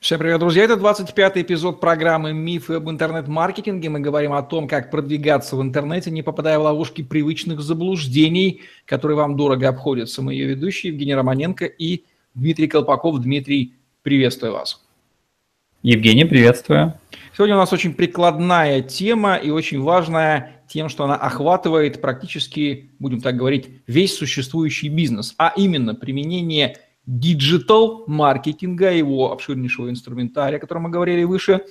Всем привет, друзья! Это 25-й эпизод программы «Мифы об интернет-маркетинге». Мы говорим о том, как продвигаться в интернете, не попадая в ловушки привычных заблуждений, которые вам дорого обходятся. Мы ее ведущие Евгений Романенко и Дмитрий Колпаков. Дмитрий, приветствую вас. Евгений, приветствую. Сегодня у нас очень прикладная тема и очень важная тем, что она охватывает практически, будем так говорить, весь существующий бизнес, а именно применение – диджитал-маркетинга, его обширнейшего инструментария, о котором мы говорили выше,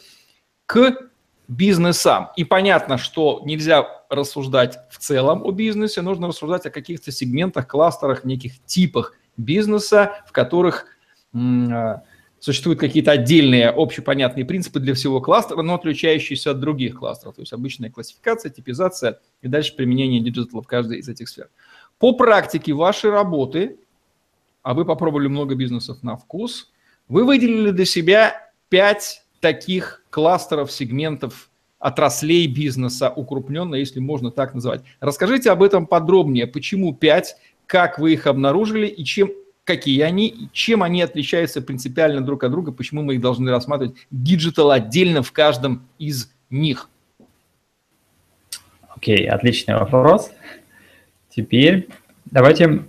к бизнесам. И понятно, что нельзя рассуждать в целом о бизнесе, нужно рассуждать о каких-то сегментах, кластерах, неких типах бизнеса, в которых м- существуют какие-то отдельные общепонятные принципы для всего кластера, но отличающиеся от других кластеров. То есть обычная классификация, типизация и дальше применение диджитала в каждой из этих сфер. По практике вашей работы а вы попробовали много бизнесов на вкус, вы выделили для себя пять таких кластеров, сегментов, отраслей бизнеса, укрупненно, если можно так называть. Расскажите об этом подробнее. Почему пять, как вы их обнаружили и чем, какие они, чем они отличаются принципиально друг от друга, почему мы их должны рассматривать digital отдельно в каждом из них? Окей, okay, отличный вопрос. Теперь давайте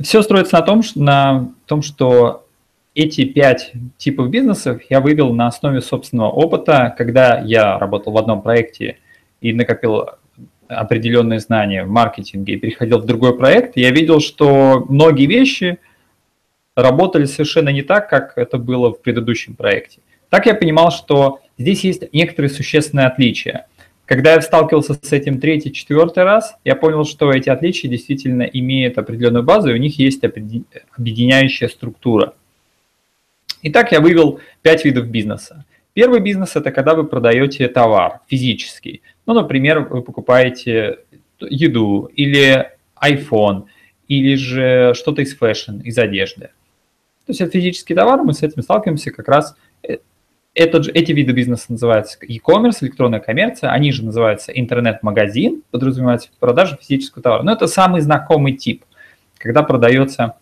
все строится на том, на том, что эти пять типов бизнесов я вывел на основе собственного опыта, когда я работал в одном проекте и накопил определенные знания в маркетинге и переходил в другой проект, я видел, что многие вещи работали совершенно не так, как это было в предыдущем проекте. Так я понимал, что здесь есть некоторые существенные отличия – когда я сталкивался с этим третий, четвертый раз, я понял, что эти отличия действительно имеют определенную базу, и у них есть объединяющая структура. Итак, я вывел пять видов бизнеса. Первый бизнес – это когда вы продаете товар физический. Ну, например, вы покупаете еду или iPhone, или же что-то из fashion, из одежды. То есть это физический товар, мы с этим сталкиваемся как раз этот эти виды бизнеса называются e-commerce, электронная коммерция, они же называются интернет-магазин, подразумевается продажа физического товара. Но это самый знакомый тип, когда продается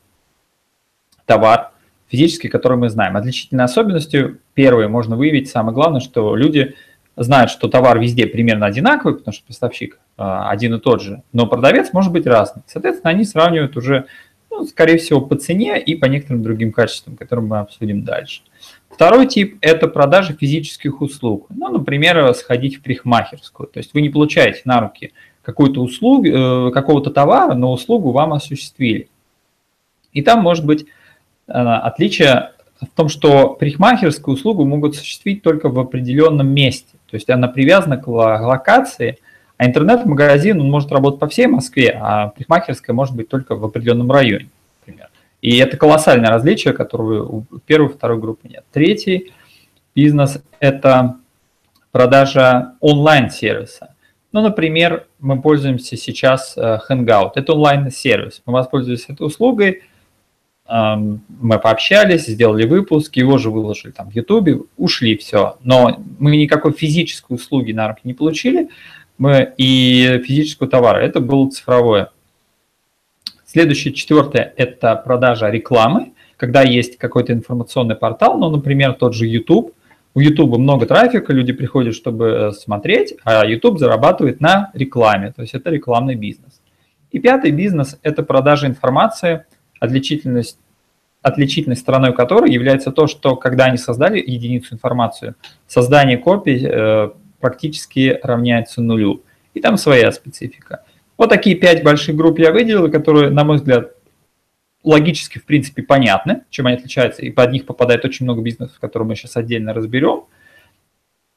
товар физический, который мы знаем. Отличительной особенностью, первое, можно выявить, самое главное, что люди знают, что товар везде примерно одинаковый, потому что поставщик э, один и тот же, но продавец может быть разный. Соответственно, они сравнивают уже, ну, скорее всего, по цене и по некоторым другим качествам, которые мы обсудим дальше. Второй тип – это продажа физических услуг. Ну, например, сходить в парикмахерскую. То есть вы не получаете на руки какую-то услугу, э, какого-то товара, но услугу вам осуществили. И там может быть э, отличие в том, что парикмахерскую услугу могут осуществить только в определенном месте. То есть она привязана к локации, а интернет-магазин он может работать по всей Москве, а парикмахерская может быть только в определенном районе. И это колоссальное различие, которого у первой второй группы нет. Третий бизнес – это продажа онлайн-сервиса. Ну, например, мы пользуемся сейчас э, Hangout. Это онлайн-сервис. Мы воспользовались этой услугой, эм, мы пообщались, сделали выпуск, его же выложили там в YouTube, ушли, все. Но мы никакой физической услуги на руки не получили, мы и физического товара. Это было цифровое Следующее, четвертое, это продажа рекламы, когда есть какой-то информационный портал, ну, например, тот же YouTube. У YouTube много трафика, люди приходят, чтобы э, смотреть, а YouTube зарабатывает на рекламе, то есть это рекламный бизнес. И пятый бизнес – это продажа информации, отличительность, отличительной стороной которой является то, что когда они создали единицу информации, создание копий э, практически равняется нулю. И там своя специфика. Вот такие пять больших групп я выделил, которые, на мой взгляд, логически, в принципе, понятны, чем они отличаются, и под них попадает очень много бизнесов, которые мы сейчас отдельно разберем.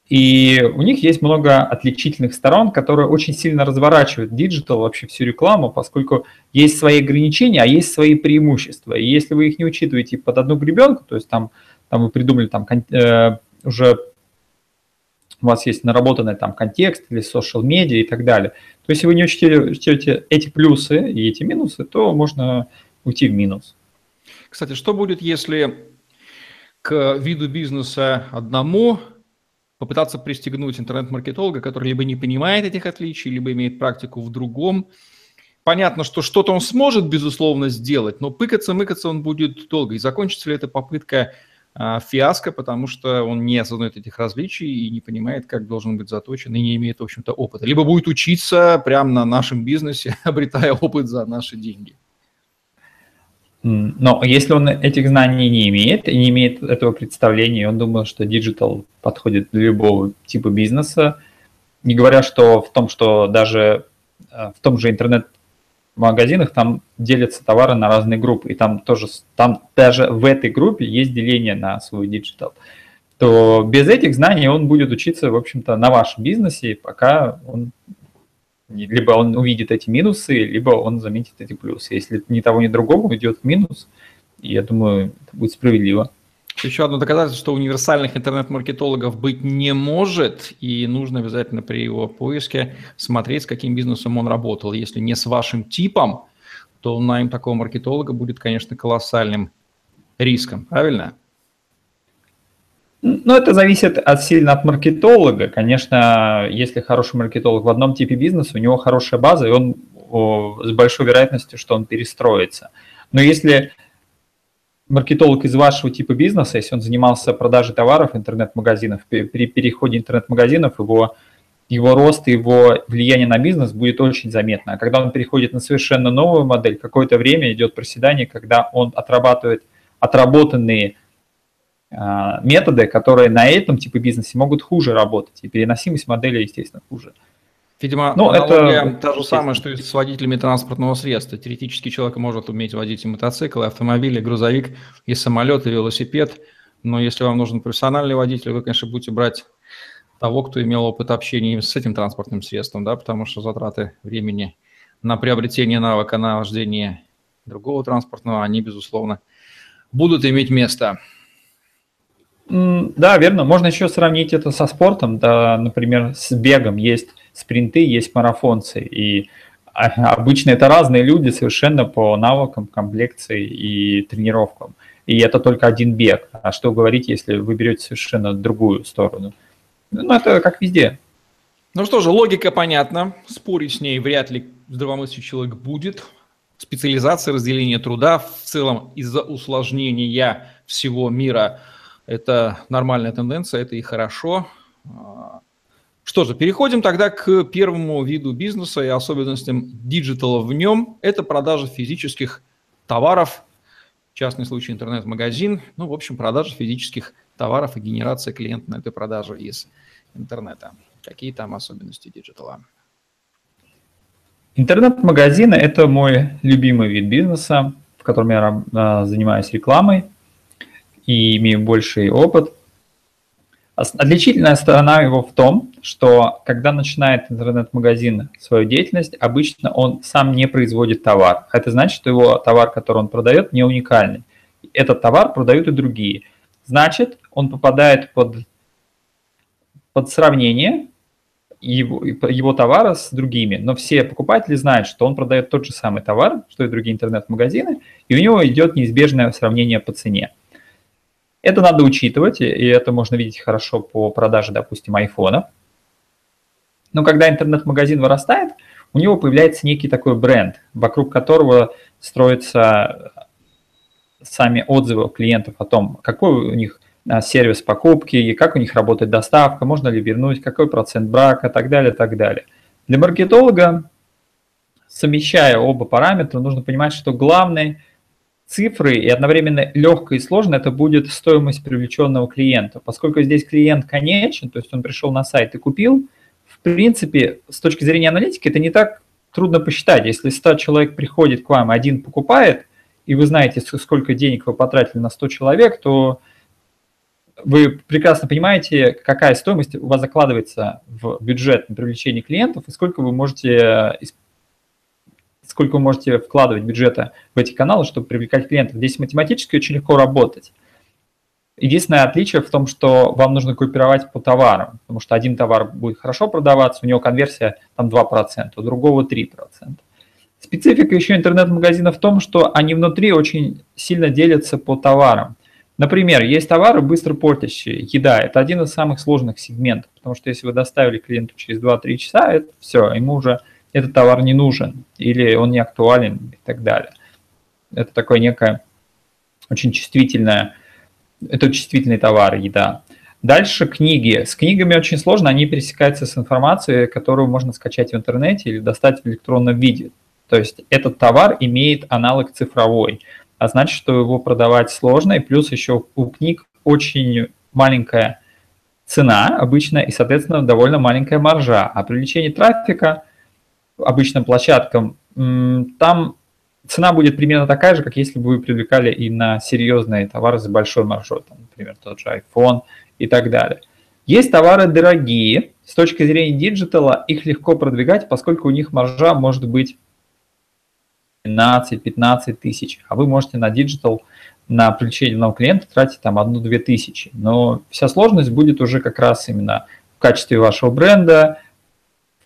И у них есть много отличительных сторон, которые очень сильно разворачивают digital, вообще всю рекламу, поскольку есть свои ограничения, а есть свои преимущества. И если вы их не учитываете под одну гребенку, то есть там, там вы придумали там э, уже у вас есть наработанный там контекст или social медиа и так далее, то если вы не учтете, эти плюсы и эти минусы, то можно уйти в минус. Кстати, что будет, если к виду бизнеса одному попытаться пристегнуть интернет-маркетолога, который либо не понимает этих отличий, либо имеет практику в другом, понятно, что что-то он сможет, безусловно, сделать, но пыкаться-мыкаться он будет долго. И закончится ли эта попытка фиаско, потому что он не осознает этих различий и не понимает, как должен быть заточен, и не имеет, в общем-то, опыта. Либо будет учиться прямо на нашем бизнесе, обретая опыт за наши деньги. Но если он этих знаний не имеет и не имеет этого представления, он думает, что digital подходит для любого типа бизнеса, не говоря, что в том, что даже э, в том же интернет-магазинах там делятся товары на разные группы, и там тоже, там даже в этой группе есть деление на свой диджитал, то без этих знаний он будет учиться, в общем-то, на вашем бизнесе, пока он либо он увидит эти минусы, либо он заметит эти плюсы. Если ни того, ни другого идет в минус, я думаю, это будет справедливо. Еще одно доказательство, что универсальных интернет-маркетологов быть не может, и нужно обязательно при его поиске смотреть, с каким бизнесом он работал. Если не с вашим типом, то найм такого маркетолога будет, конечно, колоссальным риском. Правильно? Ну, это зависит от, сильно от маркетолога. Конечно, если хороший маркетолог в одном типе бизнеса, у него хорошая база, и он о, с большой вероятностью, что он перестроится. Но если маркетолог из вашего типа бизнеса, если он занимался продажей товаров в интернет-магазинах, при переходе интернет-магазинов его, его рост, его влияние на бизнес будет очень заметно. А когда он переходит на совершенно новую модель, какое-то время идет проседание, когда он отрабатывает отработанные а, методы, которые на этом типе бизнесе могут хуже работать, и переносимость модели, естественно, хуже. Видимо, ну, это та же самое, что и с водителями транспортного средства. Теоретически человек может уметь водить и мотоцикл, и автомобиль, и грузовик, и самолет, и велосипед. Но если вам нужен профессиональный водитель, вы, конечно, будете брать того, кто имел опыт общения с этим транспортным средством, да, потому что затраты времени на приобретение навыка на вождение другого транспортного, они, безусловно, будут иметь место. Да, верно. Можно еще сравнить это со спортом. Да, например, с бегом есть спринты, есть марафонцы. И а, обычно это разные люди совершенно по навыкам, комплекции и тренировкам. И это только один бег. А что говорить, если вы берете совершенно другую сторону? Ну, это как везде. Ну что же, логика понятна. Спорить с ней вряд ли здравомыслящий человек будет. Специализация, разделение труда в целом из-за усложнения всего мира – это нормальная тенденция, это и хорошо. Что же, переходим тогда к первому виду бизнеса и особенностям диджитала в нем. Это продажа физических товаров, частный случай интернет-магазин. Ну, в общем, продажа физических товаров и генерация клиента на этой продаже из интернета. Какие там особенности диджитала? Интернет-магазины – это мой любимый вид бизнеса, в котором я а, занимаюсь рекламой и имею больший опыт. Отличительная сторона его в том, что когда начинает интернет-магазин свою деятельность, обычно он сам не производит товар. Это значит, что его товар, который он продает, не уникальный. Этот товар продают и другие. Значит, он попадает под, под сравнение его, его товара с другими. Но все покупатели знают, что он продает тот же самый товар, что и другие интернет-магазины, и у него идет неизбежное сравнение по цене. Это надо учитывать, и это можно видеть хорошо по продаже, допустим, айфона. Но когда интернет-магазин вырастает, у него появляется некий такой бренд, вокруг которого строятся сами отзывы клиентов о том, какой у них а, сервис покупки, и как у них работает доставка, можно ли вернуть, какой процент брака и так далее, так далее. Для маркетолога, совмещая оба параметра, нужно понимать, что главный цифры и одновременно легко и сложно это будет стоимость привлеченного клиента. Поскольку здесь клиент конечен, то есть он пришел на сайт и купил, в принципе, с точки зрения аналитики это не так трудно посчитать. Если 100 человек приходит к вам, один покупает, и вы знаете, сколько денег вы потратили на 100 человек, то вы прекрасно понимаете, какая стоимость у вас закладывается в бюджет на привлечение клиентов и сколько вы можете сколько вы можете вкладывать бюджета в эти каналы, чтобы привлекать клиентов. Здесь математически очень легко работать. Единственное отличие в том, что вам нужно группировать по товарам, потому что один товар будет хорошо продаваться, у него конверсия там 2%, у другого 3%. Специфика еще интернет-магазина в том, что они внутри очень сильно делятся по товарам. Например, есть товары быстро портящие. Еда – это один из самых сложных сегментов, потому что если вы доставили клиенту через 2-3 часа, это все, ему уже этот товар не нужен или он не актуален и так далее. Это такое некое очень чувствительное, это чувствительный товар, еда. Дальше книги. С книгами очень сложно, они пересекаются с информацией, которую можно скачать в интернете или достать в электронном виде. То есть этот товар имеет аналог цифровой, а значит, что его продавать сложно, и плюс еще у книг очень маленькая цена обычно и, соответственно, довольно маленькая маржа. А привлечение трафика обычным площадкам, там цена будет примерно такая же, как если бы вы привлекали и на серьезные товары за большой маржой, например, тот же iPhone и так далее. Есть товары дорогие, с точки зрения диджитала их легко продвигать, поскольку у них маржа может быть 15-15 тысяч, а вы можете на диджитал на привлечение нового клиента тратить там одну-две тысячи. Но вся сложность будет уже как раз именно в качестве вашего бренда,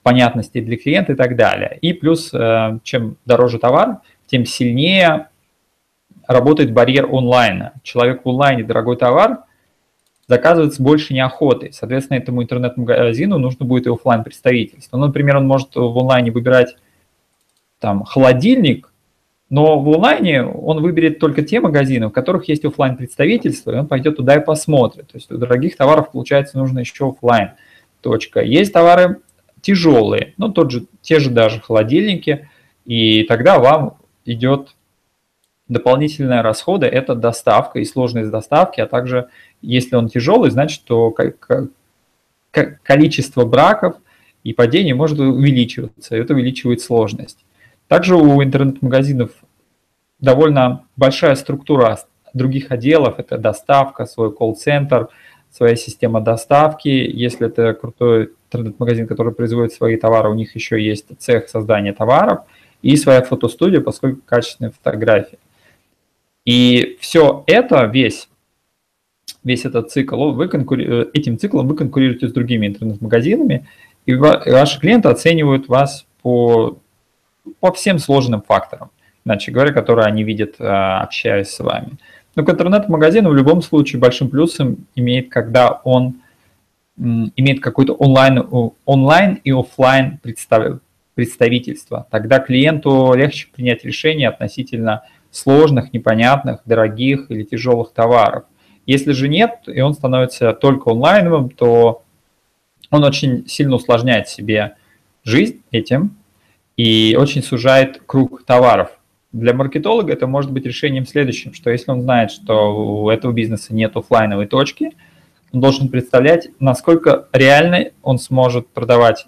понятности для клиента и так далее. И плюс, э, чем дороже товар, тем сильнее работает барьер онлайна. Человек в онлайне дорогой товар заказывает с большей неохотой. Соответственно, этому интернет-магазину нужно будет и офлайн представительство. Ну, например, он может в онлайне выбирать там холодильник, но в онлайне он выберет только те магазины, у которых есть офлайн представительство, и он пойдет туда и посмотрит. То есть у дорогих товаров, получается, нужно еще офлайн. Точка. Есть товары тяжелые, ну тот же, те же даже холодильники, и тогда вам идет дополнительные расходы, это доставка и сложность доставки, а также если он тяжелый, значит, что количество браков и падений может увеличиваться, и это увеличивает сложность. Также у интернет-магазинов довольно большая структура других отделов. Это доставка, свой колл-центр, своя система доставки. Если это крутой интернет-магазин, который производит свои товары, у них еще есть цех создания товаров и своя фотостудия, поскольку качественные фотографии. И все это, весь, весь этот цикл, вы конкури... этим циклом вы конкурируете с другими интернет-магазинами, и ваши клиенты оценивают вас по по всем сложным факторам, иначе говоря, которые они видят, э, общаясь с вами. Но к интернет-магазину в любом случае большим плюсом имеет, когда он имеет какой-то онлайн, онлайн и офлайн представительство. Тогда клиенту легче принять решение относительно сложных, непонятных, дорогих или тяжелых товаров. Если же нет, и он становится только онлайновым, то он очень сильно усложняет себе жизнь этим, и очень сужает круг товаров. Для маркетолога это может быть решением следующим, что если он знает, что у этого бизнеса нет офлайновой точки, он должен представлять, насколько реально он сможет продавать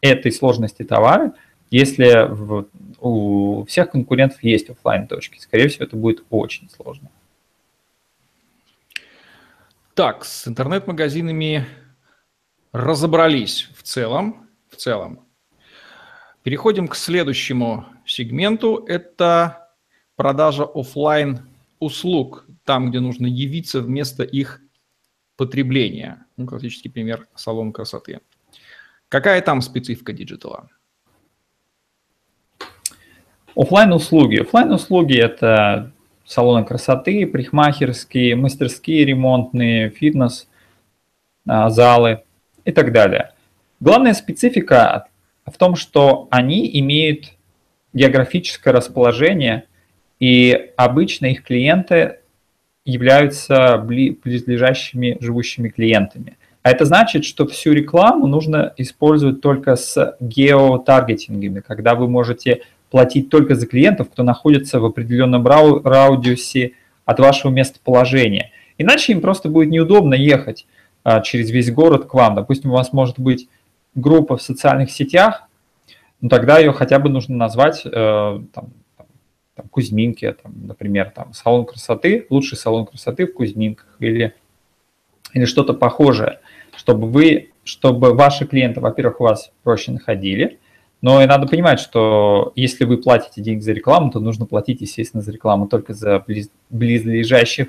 этой сложности товары, если в, у всех конкурентов есть офлайн точки. Скорее всего, это будет очень сложно. Так, с интернет-магазинами разобрались в целом. В целом. Переходим к следующему сегменту. Это продажа офлайн услуг, там, где нужно явиться вместо их потребления. Ну, классический пример салон красоты. Какая там специфика диджитала? Офлайн услуги. Офлайн услуги это салоны красоты, парикмахерские, мастерские ремонтные, фитнес, а, залы и так далее. Главная специфика в том, что они имеют географическое расположение, и обычно их клиенты являются близлежащими живущими клиентами. А это значит, что всю рекламу нужно использовать только с геотаргетингами, когда вы можете платить только за клиентов, кто находится в определенном радиусе от вашего местоположения. Иначе им просто будет неудобно ехать а, через весь город к вам. Допустим, у вас может быть группа в социальных сетях, ну, тогда ее хотя бы нужно назвать э, там, там, Кузьминки, там, например, там, салон красоты, лучший салон красоты в Кузьминках или, или что-то похожее, чтобы вы, чтобы ваши клиенты, во-первых, вас проще находили, но и надо понимать, что если вы платите деньги за рекламу, то нужно платить, естественно, за рекламу только за близ, близлежащих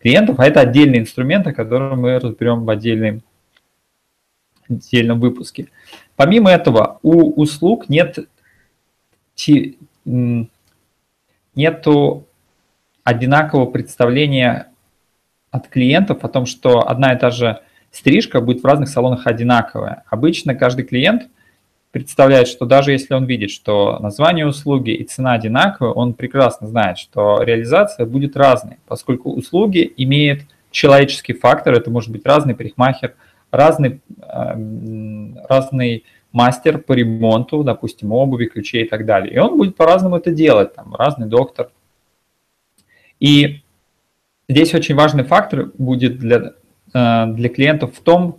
клиентов, а это отдельный инструмент, о котором мы разберем в отдельном отдельном выпуске. Помимо этого, у услуг нет нету одинакового представления от клиентов о том, что одна и та же стрижка будет в разных салонах одинаковая. Обычно каждый клиент представляет, что даже если он видит, что название услуги и цена одинаковые, он прекрасно знает, что реализация будет разной, поскольку услуги имеют человеческий фактор, это может быть разный парикмахер, разный, эм, разный мастер по ремонту, допустим, обуви, ключей и так далее. И он будет по-разному это делать, там, разный доктор. И здесь очень важный фактор будет для, э, для клиентов в том,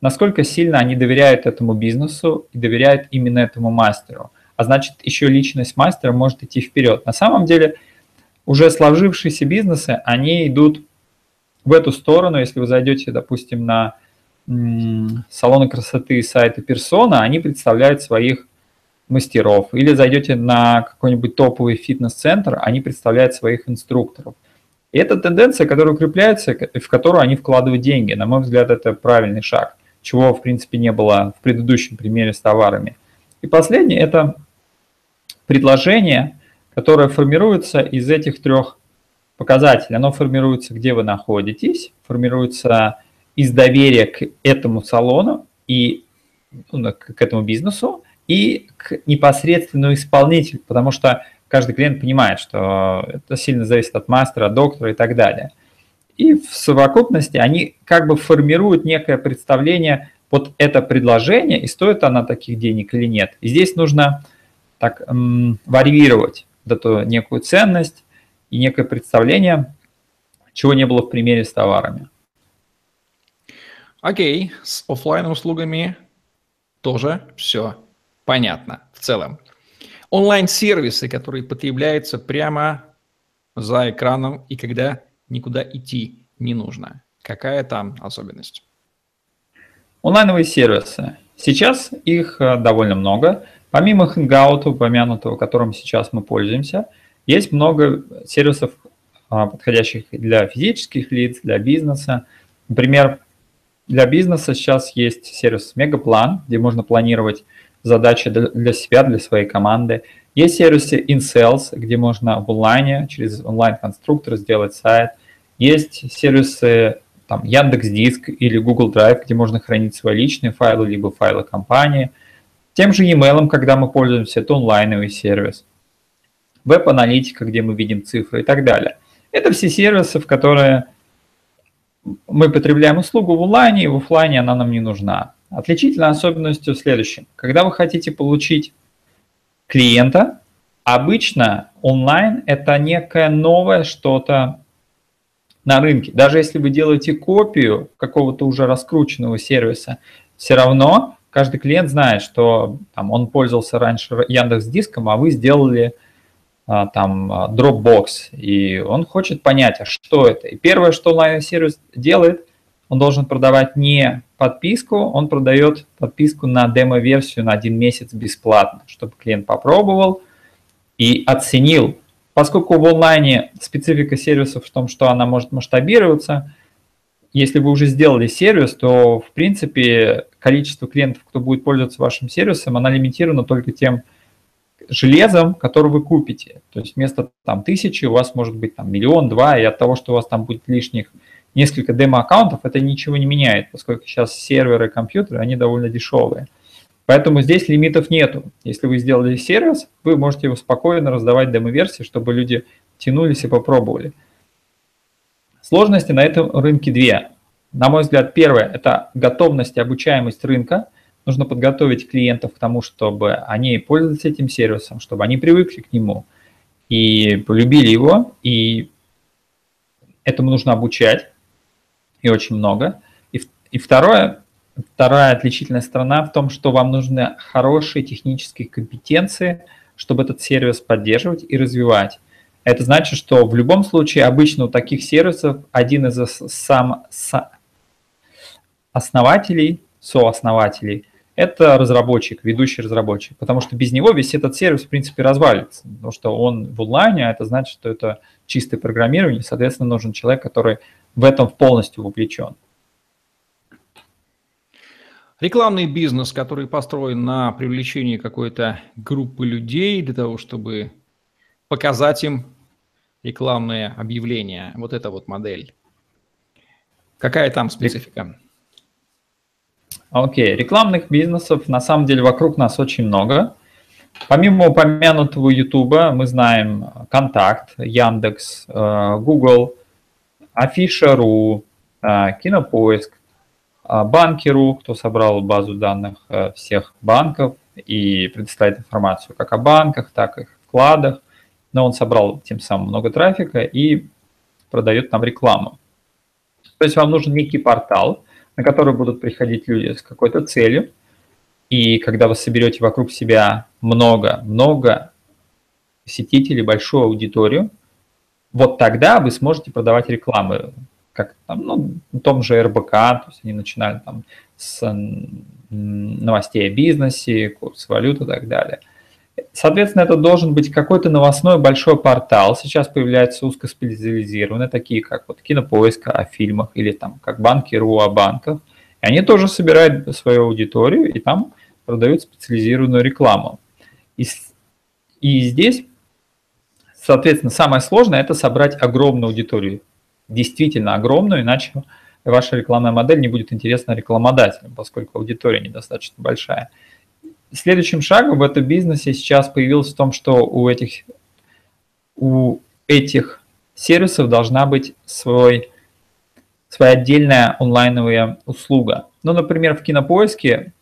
насколько сильно они доверяют этому бизнесу и доверяют именно этому мастеру. А значит, еще личность мастера может идти вперед. На самом деле, уже сложившиеся бизнесы, они идут в эту сторону. Если вы зайдете, допустим, на салоны красоты сайта Persona, они представляют своих мастеров. Или зайдете на какой-нибудь топовый фитнес-центр, они представляют своих инструкторов. И это тенденция, которая укрепляется, в которую они вкладывают деньги. На мой взгляд, это правильный шаг, чего, в принципе, не было в предыдущем примере с товарами. И последнее – это предложение, которое формируется из этих трех показателей. Оно формируется, где вы находитесь, формируется из доверия к этому салону и ну, к этому бизнесу и к непосредственному исполнителю, потому что каждый клиент понимает, что это сильно зависит от мастера, доктора и так далее. И в совокупности они как бы формируют некое представление вот это предложение, и стоит оно таких денег или нет. И здесь нужно так м, варьировать эту некую ценность и некое представление, чего не было в примере с товарами. Окей, с офлайн услугами тоже все понятно в целом. Онлайн-сервисы, которые потребляются прямо за экраном и когда никуда идти не нужно. Какая там особенность? Онлайновые сервисы. Сейчас их э, довольно много. Помимо Hangout, упомянутого, которым сейчас мы пользуемся, есть много сервисов, а, подходящих для физических лиц, для бизнеса. Например, для бизнеса сейчас есть сервис Мегаплан, где можно планировать задачи для себя, для своей команды. Есть сервисы InSales, где можно в онлайне, через онлайн-конструктор сделать сайт. Есть сервисы там, Яндекс.Диск или Google Drive, где можно хранить свои личные файлы, либо файлы компании. Тем же e-mail, когда мы пользуемся, это онлайновый сервис. Веб-аналитика, где мы видим цифры и так далее. Это все сервисы, в которые мы потребляем услугу в онлайне, и в офлайне она нам не нужна. Отличительной особенностью в следующем. Когда вы хотите получить клиента, обычно онлайн – это некое новое что-то на рынке. Даже если вы делаете копию какого-то уже раскрученного сервиса, все равно каждый клиент знает, что там, он пользовался раньше Яндекс Диском, а вы сделали там а, Dropbox, и он хочет понять, а что это. И первое, что онлайн-сервис делает, он должен продавать не подписку, он продает подписку на демо-версию на один месяц бесплатно, чтобы клиент попробовал и оценил. Поскольку в онлайне специфика сервисов в том, что она может масштабироваться, если вы уже сделали сервис, то, в принципе, количество клиентов, кто будет пользоваться вашим сервисом, она лимитирована только тем, железом, который вы купите. То есть вместо там тысячи у вас может быть там миллион-два, и от того, что у вас там будет лишних несколько демо-аккаунтов, это ничего не меняет, поскольку сейчас серверы, компьютеры, они довольно дешевые. Поэтому здесь лимитов нету. Если вы сделали сервис, вы можете его спокойно раздавать демо-версии, чтобы люди тянулись и попробовали. Сложности на этом рынке две. На мой взгляд, первое – это готовность и обучаемость рынка – нужно подготовить клиентов к тому, чтобы они пользовались этим сервисом, чтобы они привыкли к нему и полюбили его, и этому нужно обучать, и очень много. И, и второе, вторая отличительная сторона в том, что вам нужны хорошие технические компетенции, чтобы этот сервис поддерживать и развивать. Это значит, что в любом случае обычно у таких сервисов один из сам, основателей, сооснователей – это разработчик, ведущий разработчик, потому что без него весь этот сервис, в принципе, развалится, потому что он в онлайне, а это значит, что это чистое программирование, соответственно, нужен человек, который в этом полностью вовлечен. Рекламный бизнес, который построен на привлечении какой-то группы людей для того, чтобы показать им рекламные объявления. Вот эта вот модель. Какая там специфика? Окей, рекламных бизнесов на самом деле вокруг нас очень много. Помимо упомянутого YouTube, мы знаем Контакт, Яндекс, э, Google, Афиша.ру, э, Кинопоиск, э, Банки.ру, кто собрал базу данных всех банков и предоставляет информацию как о банках, так и их вкладах. Но он собрал тем самым много трафика и продает нам рекламу. То есть вам нужен некий портал, на который будут приходить люди с какой-то целью, и когда вы соберете вокруг себя много-много посетителей, большую аудиторию, вот тогда вы сможете продавать рекламу, как там, ну, в том же РБК, то есть они начинали там с новостей о бизнесе, курс валют и так далее. Соответственно, это должен быть какой-то новостной большой портал. Сейчас появляются узкоспециализированные, такие как вот Кинопоиска о фильмах или там как Банки.ру о банках – и они тоже собирают свою аудиторию и там продают специализированную рекламу. И, и здесь, соответственно, самое сложное – это собрать огромную аудиторию, действительно огромную, иначе ваша рекламная модель не будет интересна рекламодателям, поскольку аудитория недостаточно большая. Следующим шагом в этом бизнесе сейчас появился в том, что у этих, у этих сервисов должна быть свой своя отдельная онлайновая услуга. Ну, например, в Кинопоиске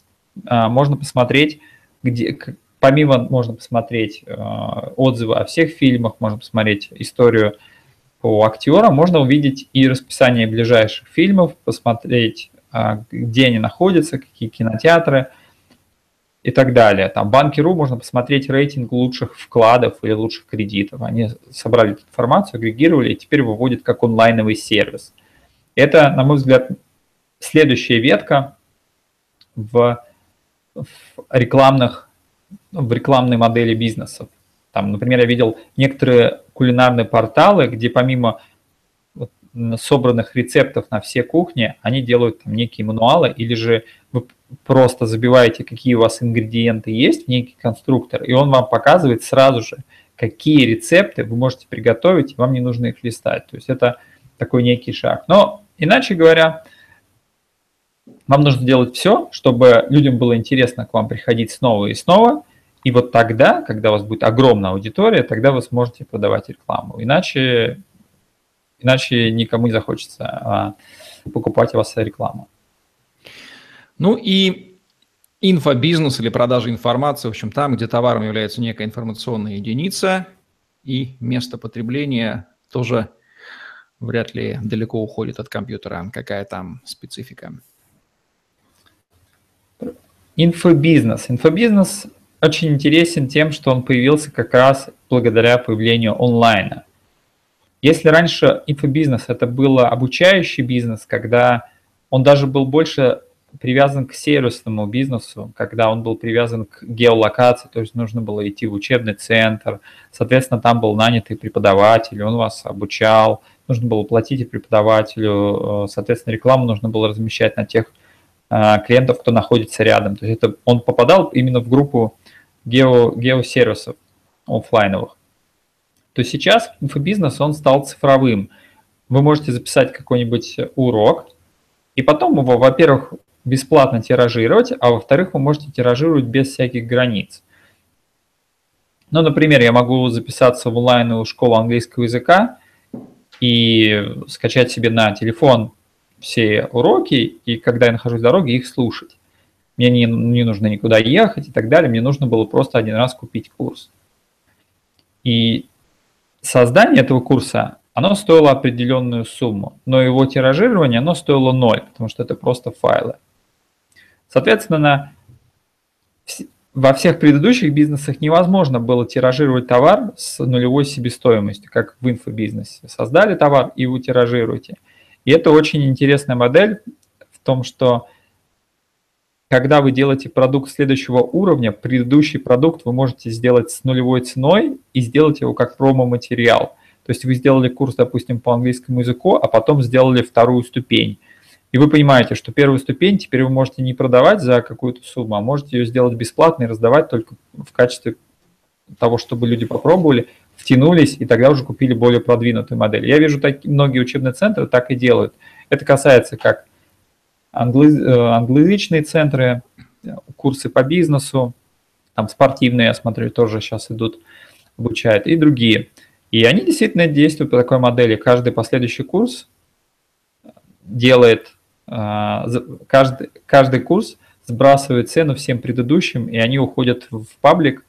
а, можно посмотреть, где, помимо можно посмотреть а, отзывы о всех фильмах, можно посмотреть историю по актерам, можно увидеть и расписание ближайших фильмов, посмотреть, а, где они находятся, какие кинотеатры и так далее. Там Банки.ру можно посмотреть рейтинг лучших вкладов или лучших кредитов. Они собрали эту информацию, агрегировали и теперь выводят как онлайновый сервис – это, на мой взгляд, следующая ветка в, в рекламных, в рекламной модели бизнесов. Там, например, я видел некоторые кулинарные порталы, где помимо собранных рецептов на все кухни, они делают там некие мануалы, или же просто забиваете, какие у вас ингредиенты есть в некий конструктор, и он вам показывает сразу же, какие рецепты вы можете приготовить, и вам не нужно их листать. То есть это такой некий шаг. Но, иначе говоря, вам нужно делать все, чтобы людям было интересно к вам приходить снова и снова. И вот тогда, когда у вас будет огромная аудитория, тогда вы сможете продавать рекламу. Иначе, иначе никому не захочется а, покупать у вас рекламу. Ну и инфобизнес или продажа информации, в общем, там, где товаром является некая информационная единица, и место потребления тоже вряд ли далеко уходит от компьютера. Какая там специфика? Инфобизнес. Инфобизнес очень интересен тем, что он появился как раз благодаря появлению онлайна. Если раньше инфобизнес это был обучающий бизнес, когда он даже был больше привязан к сервисному бизнесу, когда он был привязан к геолокации, то есть нужно было идти в учебный центр, соответственно, там был нанятый преподаватель, он вас обучал, нужно было платить преподавателю, э, соответственно, рекламу нужно было размещать на тех э, клиентов, кто находится рядом. То есть это он попадал именно в группу гео, геосервисов офлайновых. То сейчас инфобизнес, он стал цифровым. Вы можете записать какой-нибудь урок, и потом его, во-первых, бесплатно тиражировать, а во-вторых, вы можете тиражировать без всяких границ. Ну, например, я могу записаться в онлайновую школу английского языка и скачать себе на телефон все уроки, и когда я нахожусь в дороге, их слушать. Мне не, не нужно никуда ехать и так далее, мне нужно было просто один раз купить курс. И создание этого курса, оно стоило определенную сумму, но его тиражирование, оно стоило ноль, потому что это просто файлы. Соответственно, во всех предыдущих бизнесах невозможно было тиражировать товар с нулевой себестоимостью, как в инфобизнесе. Создали товар и вы тиражируете. И это очень интересная модель в том, что когда вы делаете продукт следующего уровня, предыдущий продукт вы можете сделать с нулевой ценой и сделать его как промо-материал. То есть вы сделали курс, допустим, по английскому языку, а потом сделали вторую ступень. И вы понимаете, что первую ступень теперь вы можете не продавать за какую-то сумму, а можете ее сделать бесплатно и раздавать только в качестве того, чтобы люди попробовали, втянулись и тогда уже купили более продвинутую модель. Я вижу, так, многие учебные центры так и делают. Это касается как англоязычные центры, курсы по бизнесу, там спортивные, я смотрю, тоже сейчас идут, обучают, и другие. И они действительно действуют по такой модели. Каждый последующий курс делает, каждый, каждый курс сбрасывает цену всем предыдущим, и они уходят в паблик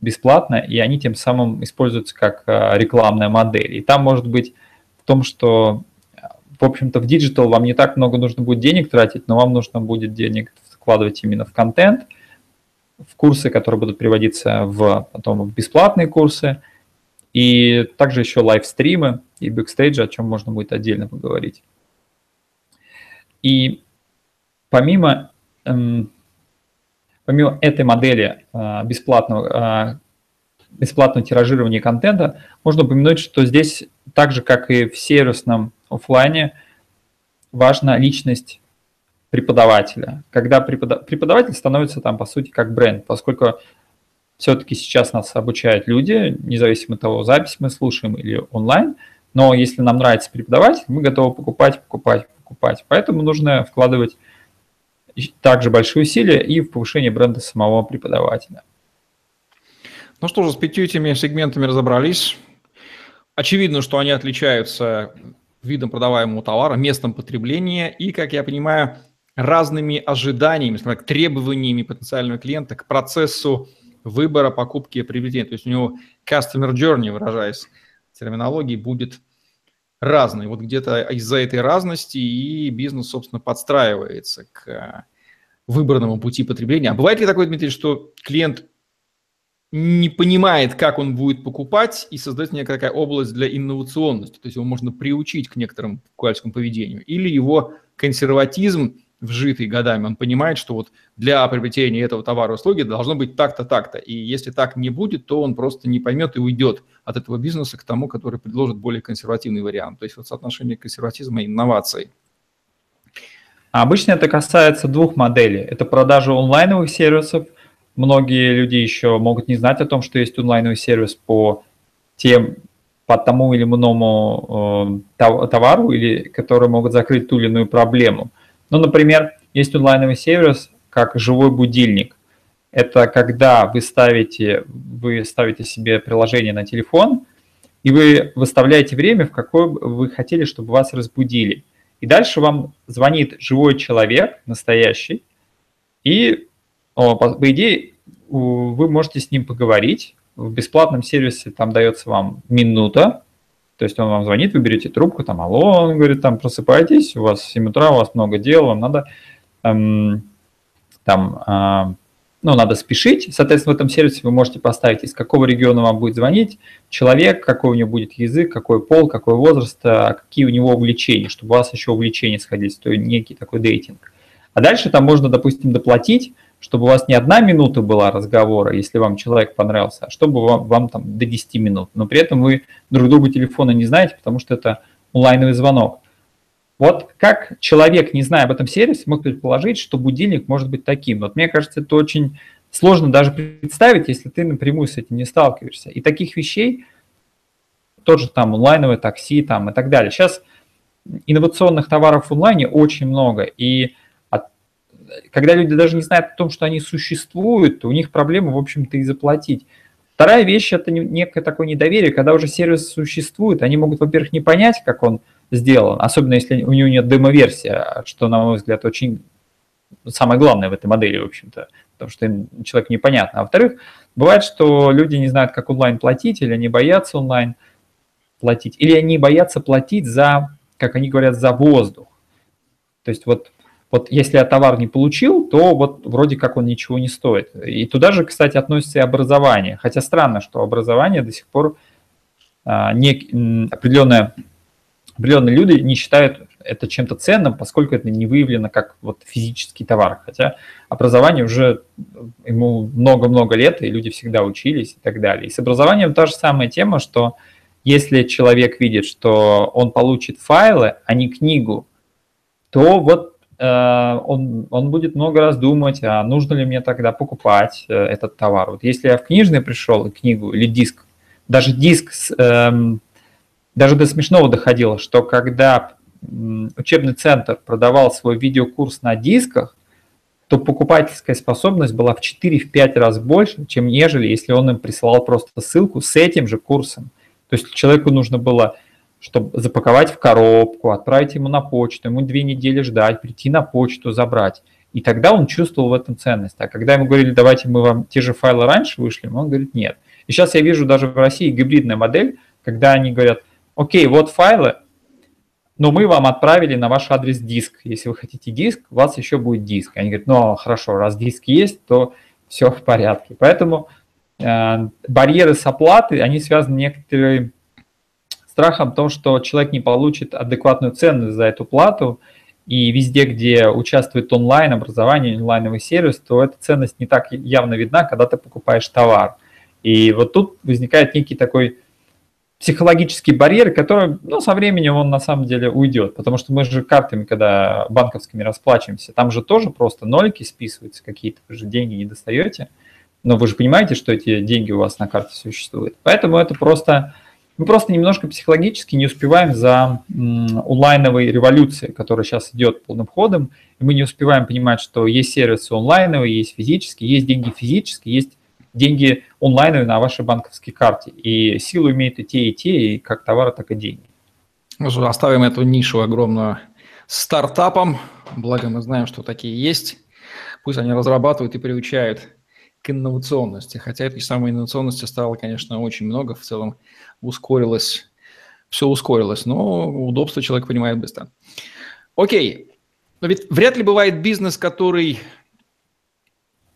бесплатно, и они тем самым используются как а, рекламная модель. И там может быть в том, что, в общем-то, в диджитал вам не так много нужно будет денег тратить, но вам нужно будет денег вкладывать именно в контент, в курсы, которые будут приводиться в, потом в бесплатные курсы, и также еще лайвстримы и бэкстейджи, о чем можно будет отдельно поговорить. И помимо эм, помимо этой модели а, бесплатного, а, бесплатного тиражирования контента, можно упомянуть, что здесь, так же как и в сервисном офлайне, важна личность преподавателя. Когда преподаватель становится там, по сути, как бренд, поскольку все-таки сейчас нас обучают люди, независимо от того, запись мы слушаем или онлайн, но если нам нравится преподаватель, мы готовы покупать, покупать, покупать. Поэтому нужно вкладывать также большие усилия и в повышение бренда самого преподавателя. Ну что же, с пятью этими сегментами разобрались. Очевидно, что они отличаются видом продаваемого товара, местом потребления и, как я понимаю, разными ожиданиями, скажем так, требованиями потенциального клиента к процессу выбора, покупки и приобретения. То есть у него customer journey, выражаясь терминологией, будет разный. Вот где-то из-за этой разности и бизнес, собственно, подстраивается к выбранному пути потребления. А бывает ли такое, Дмитрий, что клиент не понимает, как он будет покупать, и создается некая такая область для инновационности. То есть его можно приучить к некоторому покупательскому поведению. Или его консерватизм вжитый годами, он понимает, что вот для приобретения этого товара услуги должно быть так-то, так-то. И если так не будет, то он просто не поймет и уйдет от этого бизнеса к тому, который предложит более консервативный вариант. То есть вот соотношение консерватизма и инноваций. Обычно это касается двух моделей. Это продажа онлайновых сервисов. Многие люди еще могут не знать о том, что есть онлайновый сервис по тем по тому или иному э, товару, или которые могут закрыть ту или иную проблему. Ну, например, есть онлайновый сервис, как живой будильник. Это когда вы ставите, вы ставите себе приложение на телефон, и вы выставляете время, в какое вы хотели, чтобы вас разбудили. И дальше вам звонит живой человек, настоящий, и, по, по идее, вы можете с ним поговорить. В бесплатном сервисе там дается вам минута, то есть он вам звонит, вы берете трубку, там, алло, он говорит, там, просыпайтесь, у вас 7 утра, у вас много дел, вам надо эм, там, э, ну, надо спешить. Соответственно, в этом сервисе вы можете поставить, из какого региона вам будет звонить человек, какой у него будет язык, какой пол, какой возраст, а какие у него увлечения, чтобы у вас еще увлечения сходились, то есть некий такой дейтинг. А дальше там можно, допустим, доплатить, чтобы у вас не одна минута была разговора, если вам человек понравился, а чтобы вам, вам там до 10 минут. Но при этом вы друг другу телефона не знаете, потому что это онлайновый звонок. Вот как человек, не зная об этом сервисе, мог предположить, что будильник может быть таким. Вот мне кажется, это очень сложно даже представить, если ты напрямую с этим не сталкиваешься. И таких вещей, тот же там онлайновое такси там и так далее. Сейчас инновационных товаров в онлайне очень много, и когда люди даже не знают о том, что они существуют, у них проблема, в общем-то, и заплатить. Вторая вещь – это некое такое недоверие, когда уже сервис существует, они могут, во-первых, не понять, как он сделан, особенно если у него нет демо-версии, что, на мой взгляд, очень самое главное в этой модели, в общем-то, потому что им человек непонятно. А во-вторых, бывает, что люди не знают, как онлайн платить, или они боятся онлайн платить, или они боятся платить за, как они говорят, за воздух. То есть вот вот если я товар не получил, то вот вроде как он ничего не стоит. И туда же, кстати, относится и образование. Хотя странно, что образование до сих пор а, не, определенные, определенные люди не считают это чем-то ценным, поскольку это не выявлено как вот физический товар. Хотя образование уже ему много-много лет, и люди всегда учились и так далее. И с образованием та же самая тема, что если человек видит, что он получит файлы, а не книгу, то вот Э, он, он будет много раз думать, а нужно ли мне тогда покупать э, этот товар. Вот если я в книжный пришел, книгу или диск, даже диск, эм, даже до смешного доходило, что когда учебный центр продавал свой видеокурс на дисках, то покупательская способность была в 4-5 раз больше, чем нежели если он им присылал просто ссылку с этим же курсом. То есть человеку нужно было чтобы запаковать в коробку, отправить ему на почту, ему две недели ждать, прийти на почту, забрать. И тогда он чувствовал в этом ценность. А когда ему говорили, давайте мы вам те же файлы раньше вышлем, он говорит, нет. И сейчас я вижу даже в России гибридная модель, когда они говорят, окей, вот файлы, но мы вам отправили на ваш адрес диск. Если вы хотите диск, у вас еще будет диск. Они говорят, ну хорошо, раз диск есть, то все в порядке. Поэтому э, барьеры с оплаты, они связаны некоторые страхом том, что человек не получит адекватную цену за эту плату, и везде, где участвует онлайн образование, онлайновый сервис, то эта ценность не так явно видна, когда ты покупаешь товар. И вот тут возникает некий такой психологический барьер, который, ну, со временем он на самом деле уйдет, потому что мы же картами, когда банковскими расплачиваемся, там же тоже просто нолики списываются какие-то, вы же деньги не достаете, но вы же понимаете, что эти деньги у вас на карте существуют. Поэтому это просто мы просто немножко психологически не успеваем за онлайновой революцией, которая сейчас идет полным ходом, и мы не успеваем понимать, что есть сервисы онлайновые, есть физические, есть деньги физические, есть деньги онлайновые на вашей банковской карте. И силу имеют и те, и те, и как товары, так и деньги. Оставим эту нишу огромную стартапам, благо мы знаем, что такие есть. Пусть они разрабатывают и приучают к инновационности. Хотя этой самой инновационности стало, конечно, очень много. В целом ускорилось, все ускорилось, но удобство человек понимает быстро. Окей, но ведь вряд ли бывает бизнес, который...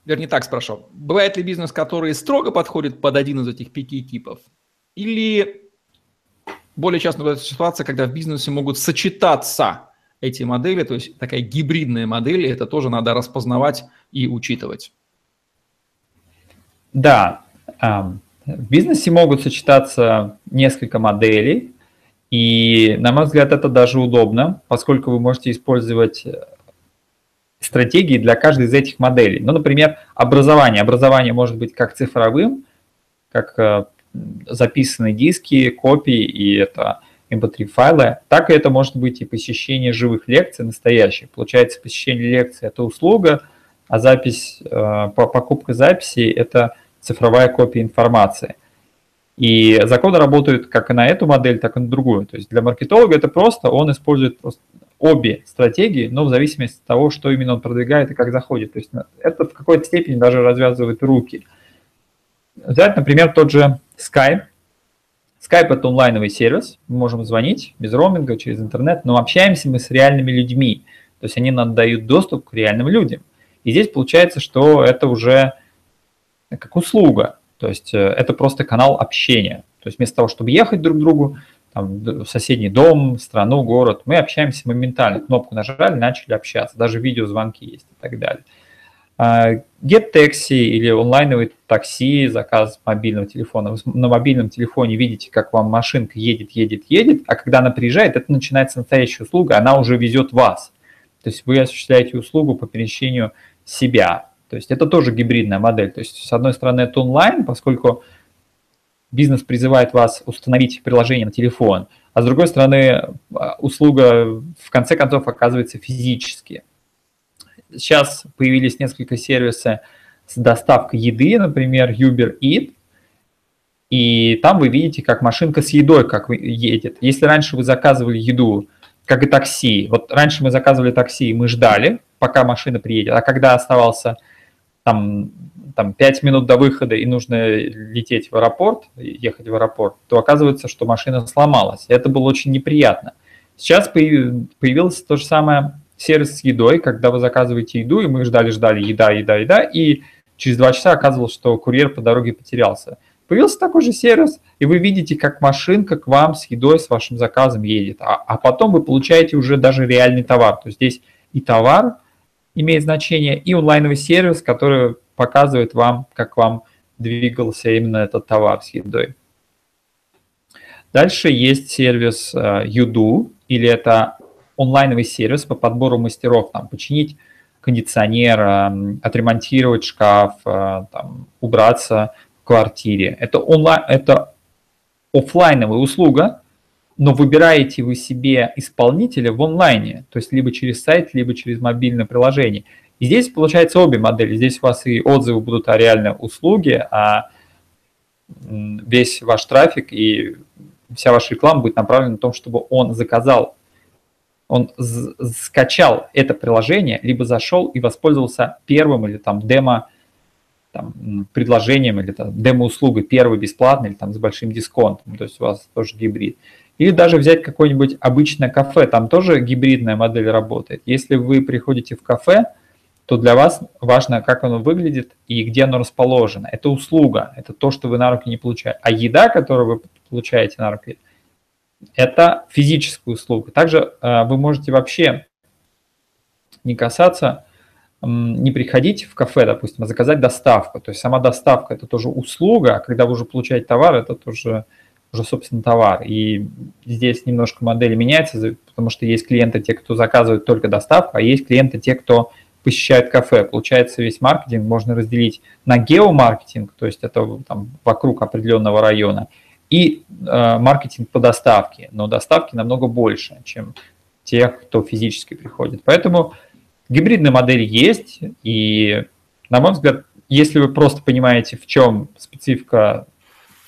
Вернее, так спрошу. Бывает ли бизнес, который строго подходит под один из этих пяти типов? Или более часто бывает ситуация, когда в бизнесе могут сочетаться эти модели, то есть такая гибридная модель, это тоже надо распознавать и учитывать. Да, в бизнесе могут сочетаться несколько моделей, и, на мой взгляд, это даже удобно, поскольку вы можете использовать э, стратегии для каждой из этих моделей. Ну, например, образование. Образование может быть как цифровым, как э, записанные диски, копии, и это mp3 файлы, так и это может быть и посещение живых лекций настоящих. Получается, посещение лекции – это услуга, а запись, э, покупка записи – это цифровая копия информации. И законы работают как на эту модель, так и на другую. То есть для маркетолога это просто, он использует обе стратегии, но в зависимости от того, что именно он продвигает и как заходит. То есть это в какой-то степени даже развязывает руки. Взять, например, тот же Skype. Skype – это онлайновый сервис, мы можем звонить без роуминга, через интернет, но общаемся мы с реальными людьми. То есть они нам дают доступ к реальным людям. И здесь получается, что это уже как услуга. То есть э, это просто канал общения. То есть вместо того, чтобы ехать друг к другу, там, в соседний дом, страну, город, мы общаемся моментально. Кнопку нажали, начали общаться. Даже видеозвонки есть и так далее. А, Get Taxi или онлайновый такси, заказ мобильного телефона. Вы на мобильном телефоне видите, как вам машинка едет, едет, едет, а когда она приезжает, это начинается настоящая услуга, она уже везет вас. То есть вы осуществляете услугу по перемещению себя. То есть это тоже гибридная модель. То есть с одной стороны это онлайн, поскольку бизнес призывает вас установить приложение на телефон, а с другой стороны а, услуга в конце концов оказывается физически. Сейчас появились несколько сервисов с доставкой еды, например, Uber Eat, и там вы видите, как машинка с едой как едет. Если раньше вы заказывали еду, как и такси, вот раньше мы заказывали такси, и мы ждали, пока машина приедет, а когда оставался там, там 5 минут до выхода и нужно лететь в аэропорт, ехать в аэропорт, то оказывается, что машина сломалась. Это было очень неприятно. Сейчас появился то же самое сервис с едой, когда вы заказываете еду, и мы ждали-ждали еда, еда, еда, и через два часа оказывалось, что курьер по дороге потерялся. Появился такой же сервис, и вы видите, как машинка к вам с едой, с вашим заказом едет. А, а потом вы получаете уже даже реальный товар. То есть здесь и товар, имеет значение, и онлайновый сервис, который показывает вам, как вам двигался именно этот товар с едой. Дальше есть сервис Юду, э, или это онлайновый сервис по подбору мастеров, там, починить кондиционер, отремонтировать шкаф, э, там, убраться в квартире. Это, онлайн, это офлайновая услуга, но выбираете вы себе исполнителя в онлайне, то есть либо через сайт, либо через мобильное приложение. И здесь получается обе модели. Здесь у вас и отзывы будут о реальной услуге, а весь ваш трафик и вся ваша реклама будет направлена на том, чтобы он заказал, он скачал это приложение, либо зашел и воспользовался первым или там демо там, предложением или там, демо-услугой первый бесплатный или там с большим дисконтом, то есть у вас тоже гибрид. Или даже взять какое-нибудь обычное кафе, там тоже гибридная модель работает. Если вы приходите в кафе, то для вас важно, как оно выглядит и где оно расположено. Это услуга, это то, что вы на руки не получаете. А еда, которую вы получаете на руки, это физическая услуга. Также э, вы можете вообще не касаться, э, не приходить в кафе, допустим, а заказать доставку. То есть сама доставка – это тоже услуга, а когда вы уже получаете товар, это тоже уже, собственно, товар. И здесь немножко модель меняется, потому что есть клиенты, те, кто заказывают только доставку, а есть клиенты, те, кто посещают кафе. Получается, весь маркетинг можно разделить на геомаркетинг, то есть это там, вокруг определенного района, и э, маркетинг по доставке. Но доставки намного больше, чем тех, кто физически приходит. Поэтому гибридная модель есть, и, на мой взгляд, если вы просто понимаете, в чем специфика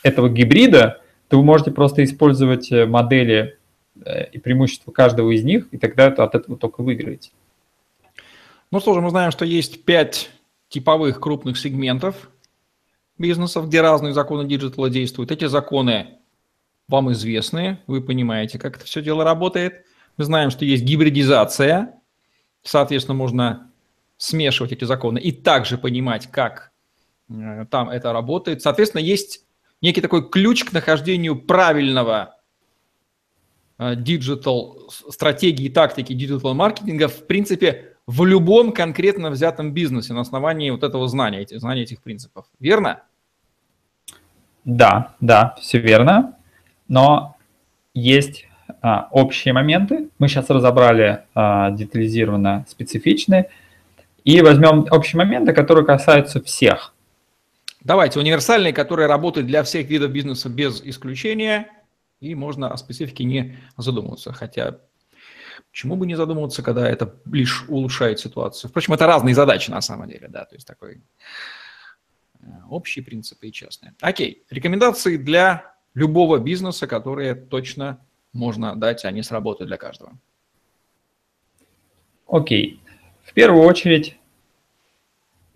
этого гибрида, то вы можете просто использовать э, модели э, и преимущества каждого из них, и тогда от этого только выиграете. Ну что же, мы знаем, что есть пять типовых крупных сегментов бизнесов, где разные законы диджитала действуют. Эти законы вам известны, вы понимаете, как это все дело работает. Мы знаем, что есть гибридизация, соответственно, можно смешивать эти законы и также понимать, как э, там это работает. Соответственно, есть некий такой ключ к нахождению правильного диджитал э, стратегии, тактики диджитал маркетинга, в принципе, в любом конкретно взятом бизнесе на основании вот этого знания, этих, знания этих принципов. Верно? Да, да, все верно. Но есть а, общие моменты. Мы сейчас разобрали а, детализированно специфичные. И возьмем общие моменты, которые касаются всех. Давайте, универсальные, которые работают для всех видов бизнеса без исключения, и можно о специфике не задумываться. Хотя, почему бы не задумываться, когда это лишь улучшает ситуацию? Впрочем, это разные задачи на самом деле, да, то есть такой э, общие принципы и частные. Окей, рекомендации для любого бизнеса, которые точно можно дать, они сработают для каждого. Окей. В первую очередь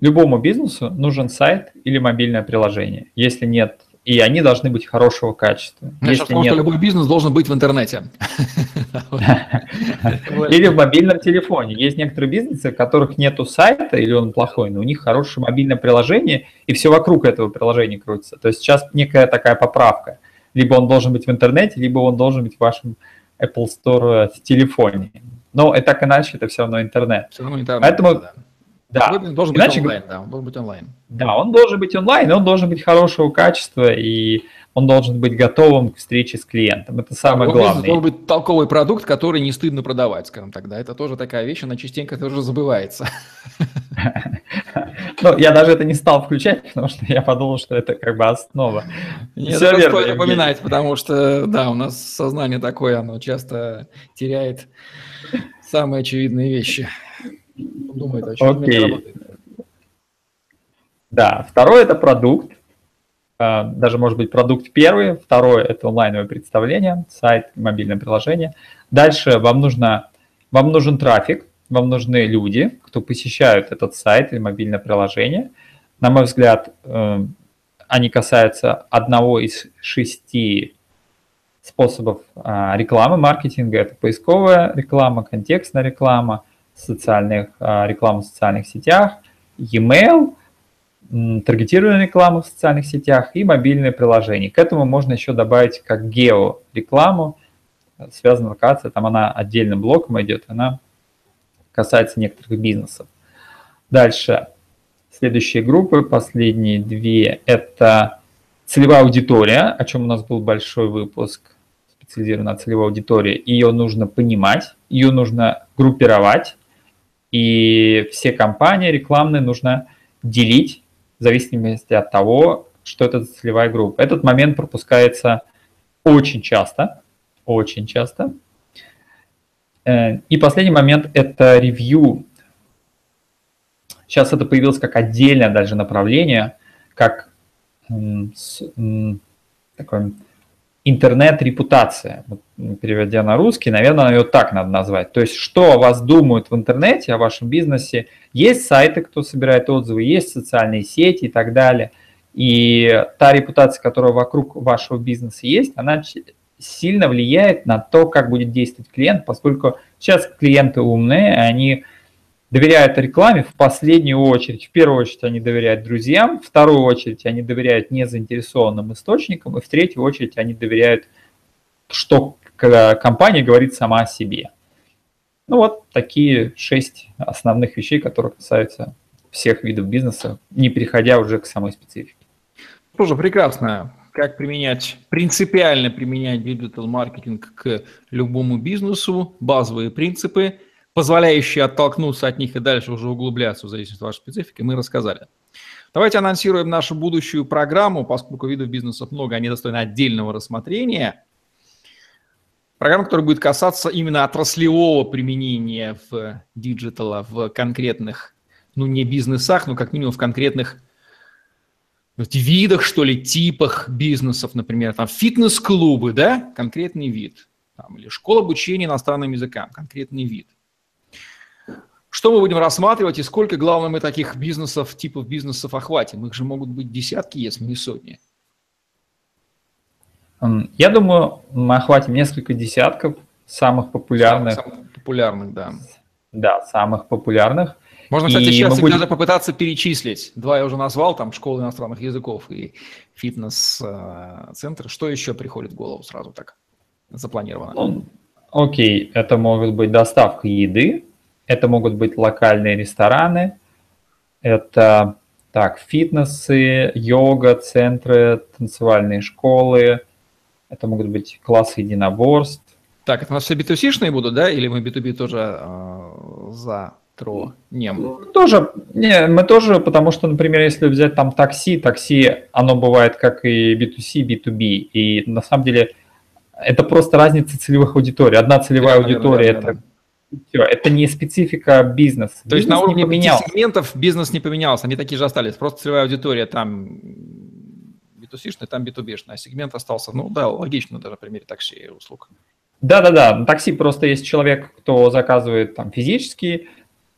Любому бизнесу нужен сайт или мобильное приложение. Если нет, и они должны быть хорошего качества. Я Если сказал, нет... что любой бизнес должен быть в интернете. Или в мобильном телефоне. Есть некоторые бизнесы, у которых нету сайта, или он плохой, но у них хорошее мобильное приложение, и все вокруг этого приложения крутится. То есть сейчас некая такая поправка. Либо он должен быть в интернете, либо он должен быть в вашем Apple Store в телефоне. Но и так иначе это все равно интернет. Все равно интернет, Поэтому да да. Он должен Иначе, быть онлайн, да, он должен быть онлайн. Да, он должен быть онлайн, он должен быть хорошего качества, и он должен быть готовым к встрече с клиентом. Это самое он главное. Должен быть толковый продукт, который не стыдно продавать, скажем так. Да, это тоже такая вещь, она частенько тоже забывается. Ну, я даже это не стал включать, потому что я подумал, что это как бы основа. Нет, Все это стоит упоминать, потому что, да, у нас сознание такое, оно часто теряет самые очевидные вещи думает, а что Окей. работает. Да, второй это продукт, а, даже может быть продукт первый, второй это онлайновое представление, сайт, мобильное приложение. Дальше вам нужно, вам нужен трафик, вам нужны люди, кто посещают этот сайт или мобильное приложение. На мой взгляд, э, они касаются одного из шести способов а, рекламы, маркетинга. Это поисковая реклама, контекстная реклама, социальных, а, рекламу в социальных сетях, e-mail, таргетированную рекламу в социальных сетях и мобильные приложения. К этому можно еще добавить как георекламу, связанная локация, там она отдельным блоком идет, она касается некоторых бизнесов. Дальше, следующие группы, последние две, это целевая аудитория, о чем у нас был большой выпуск, специализированная целевая аудитория. Ее нужно понимать, ее нужно группировать, и все компании рекламные нужно делить в зависимости от того, что это за целевая группа. Этот момент пропускается очень часто, очень часто. Э, и последний момент – это ревью. Сейчас это появилось как отдельное даже направление, как такое интернет-репутация, переводя на русский, наверное, ее так надо назвать. То есть, что о вас думают в интернете, о вашем бизнесе. Есть сайты, кто собирает отзывы, есть социальные сети и так далее. И та репутация, которая вокруг вашего бизнеса есть, она сильно влияет на то, как будет действовать клиент, поскольку сейчас клиенты умные, они доверяют рекламе в последнюю очередь. В первую очередь они доверяют друзьям, в вторую очередь они доверяют незаинтересованным источникам, и в третью очередь они доверяют, что компания говорит сама о себе. Ну вот такие шесть основных вещей, которые касаются всех видов бизнеса, не переходя уже к самой специфике. Тоже прекрасно. Как применять, принципиально применять диджитал-маркетинг к любому бизнесу, базовые принципы – позволяющие оттолкнуться от них и дальше уже углубляться в зависимости от вашей специфики, мы рассказали. Давайте анонсируем нашу будущую программу, поскольку видов бизнесов много, они достойны отдельного рассмотрения. Программа, которая будет касаться именно отраслевого применения в диджитала в конкретных, ну не бизнесах, но как минимум в конкретных видах, что ли, типах бизнесов, например, там фитнес-клубы, да, конкретный вид, там, или школа обучения иностранным языкам, конкретный вид – что мы будем рассматривать и сколько, главное, мы таких бизнесов, типов бизнесов охватим? Их же могут быть десятки, если не сотни. Я думаю, мы охватим несколько десятков самых популярных. Самых, самых популярных, да. Да, самых популярных. Можно, кстати, и сейчас будем... даже попытаться перечислить. Два я уже назвал, там школы иностранных языков и фитнес-центр. Что еще приходит в голову сразу так запланировано? Ну, окей, это может быть доставка еды, это могут быть локальные рестораны, это так, фитнесы, йога, центры, танцевальные школы, это могут быть классы единоборств. Так, это у нас все B2C-шные будут, да, или мы B2B тоже э, за тронем? Тоже, не, мы тоже, потому что, например, если взять там такси, такси, оно бывает как и B2C, B2B, и на самом деле это просто разница целевых аудиторий. Одна целевая да, аудитория наверное, это да все, это не специфика бизнеса. То бизнес есть на уровне поменялся. сегментов бизнес не поменялся, они такие же остались. Просто целевая аудитория там B2C-шная, там B2B-шная, а сегмент остался, ну да, логично даже на примере такси и услуг. Да-да-да, на такси просто есть человек, кто заказывает там физически,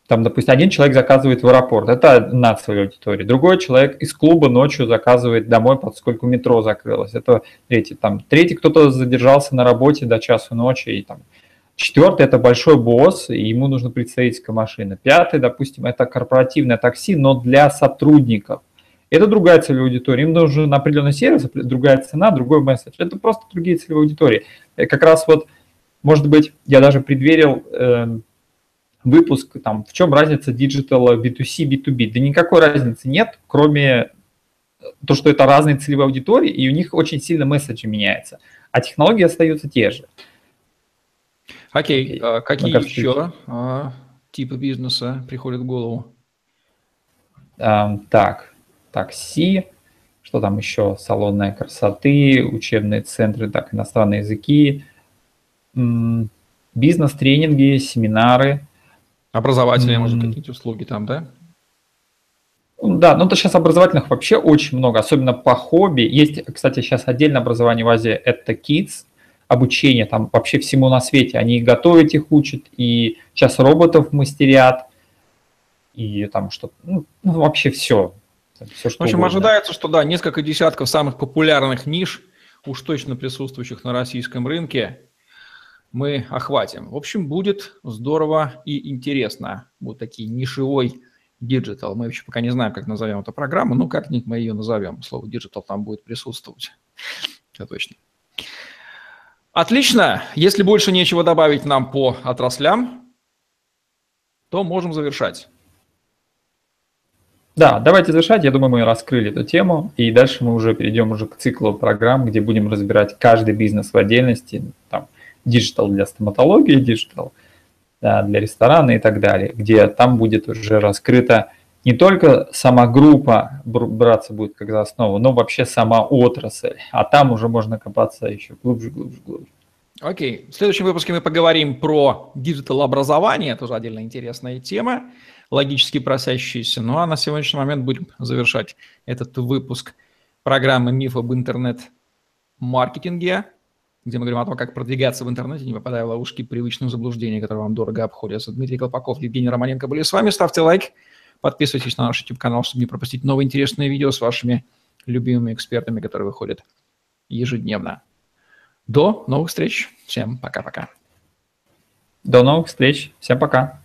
там, допустим, один человек заказывает в аэропорт, это одна целевая аудитория. Другой человек из клуба ночью заказывает домой, поскольку метро закрылось. Это третий. Там, третий кто-то задержался на работе до часу ночи и там Четвертый – это большой босс, и ему нужна представительская машина. Пятый, допустим, это корпоративное такси, но для сотрудников. Это другая целевая аудитория. Им нужен определенный сервис, другая цена, другой месседж. Это просто другие целевые аудитории. И как раз вот, может быть, я даже предварил э, выпуск, там, в чем разница диджитала B2C, B2B. Да никакой разницы нет, кроме то, что это разные целевые аудитории, и у них очень сильно месседжи меняются. А технологии остаются те же. Окей, а какие кажется, еще а, типы бизнеса приходят в голову? А, так, такси, что там еще? Салонная красоты, учебные центры, так, иностранные языки, бизнес-тренинги, семинары. Образовательные, может, какие-то услуги там, да? Да, ну то сейчас образовательных вообще очень много, особенно по хобби. Есть, кстати, сейчас отдельное образование в Азии, это Kids, обучение там вообще всему на свете. Они и готовить их учат, и сейчас роботов мастерят, и там что-то, ну, ну, вообще все. все что в общем, угодно. ожидается, что да, несколько десятков самых популярных ниш, уж точно присутствующих на российском рынке, мы охватим. В общем, будет здорово и интересно. Вот такие нишевой digital. Мы еще пока не знаем, как назовем эту программу, но как-нибудь мы ее назовем. Слово digital там будет присутствовать. Это точно. Отлично. Если больше нечего добавить нам по отраслям, то можем завершать. Да, давайте завершать. Я думаю, мы раскрыли эту тему, и дальше мы уже перейдем уже к циклу программ, где будем разбирать каждый бизнес в отдельности, там, digital для стоматологии, digital для ресторана и так далее, где там будет уже раскрыто не только сама группа браться будет как за основу, но вообще сама отрасль. А там уже можно копаться еще глубже, глубже, глубже. Окей. В следующем выпуске мы поговорим про диджитал-образование, тоже отдельно интересная тема, логически просящаяся. Ну а на сегодняшний момент будем завершать этот выпуск программы «Миф об интернет-маркетинге», где мы говорим о том, как продвигаться в интернете, не попадая в ловушки привычных заблуждений, которые вам дорого обходятся. Дмитрий Колпаков, Евгений Романенко были с вами. Ставьте лайк, подписывайтесь на наш YouTube-канал, чтобы не пропустить новые интересные видео с вашими любимыми экспертами, которые выходят ежедневно. До новых встреч. Всем пока-пока. До новых встреч. Всем пока.